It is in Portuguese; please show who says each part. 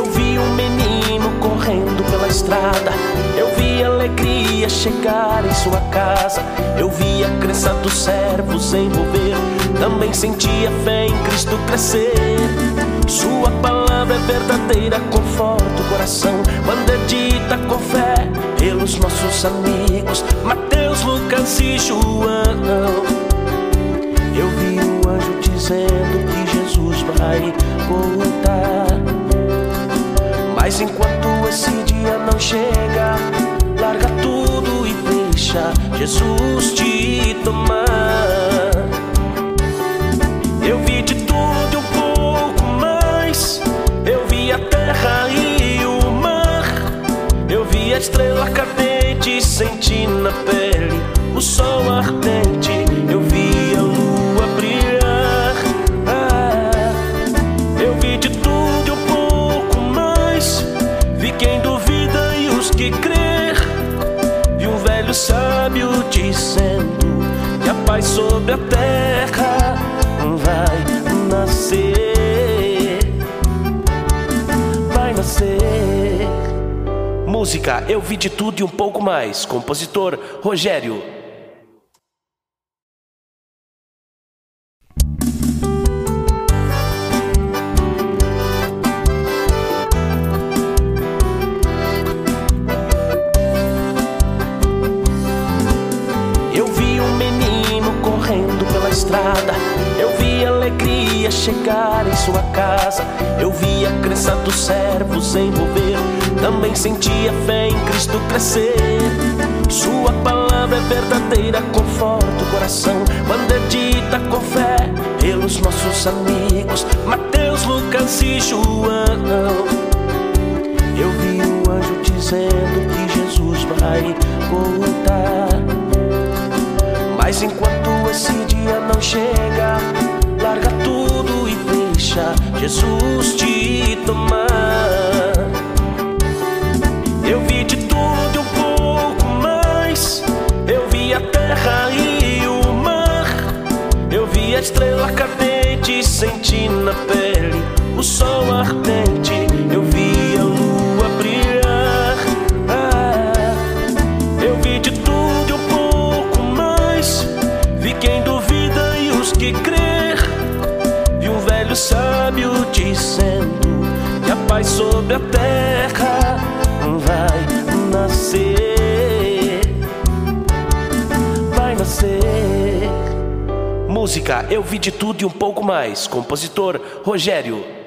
Speaker 1: Eu vi um menino correndo pela estrada. Eu vi alegria chegar em sua casa. Eu vi a crença dos servos envolver. Também senti a fé em Cristo crescer. Sua palavra é verdadeira, conforta o coração. Quando é dita com fé pelos nossos amigos, Mateus, Lucas e João. Mas enquanto esse dia não chega, larga tudo e deixa Jesus te tomar. Eu vi de tudo um pouco mais. Eu vi a terra e o mar. Eu vi a estrela cadente, senti na pele o sol ardente. Velho sábio dizendo que a paz sobre a terra vai nascer. Vai nascer. Música Eu Vi de Tudo e um pouco mais. Compositor Rogério. Estrada. Eu vi alegria chegar em sua casa. Eu vi a crença dos servos envolver. Também senti a fé em Cristo crescer. Sua palavra é verdadeira, conforta o coração. Quando é dita com fé pelos nossos amigos, Mateus, Lucas e João. Eu vi o anjo dizendo que Jesus vai voltar. Mas enquanto chega, larga tudo e deixa Jesus te tomar. Eu vi de tudo um pouco mais. Eu vi a terra e o mar. Eu vi a estrela cadente, senti na pele o sol ardente. Velho sábio dizendo que a paz sobre a terra vai nascer. Vai nascer. Música Eu Vi de Tudo e um pouco mais. Compositor Rogério.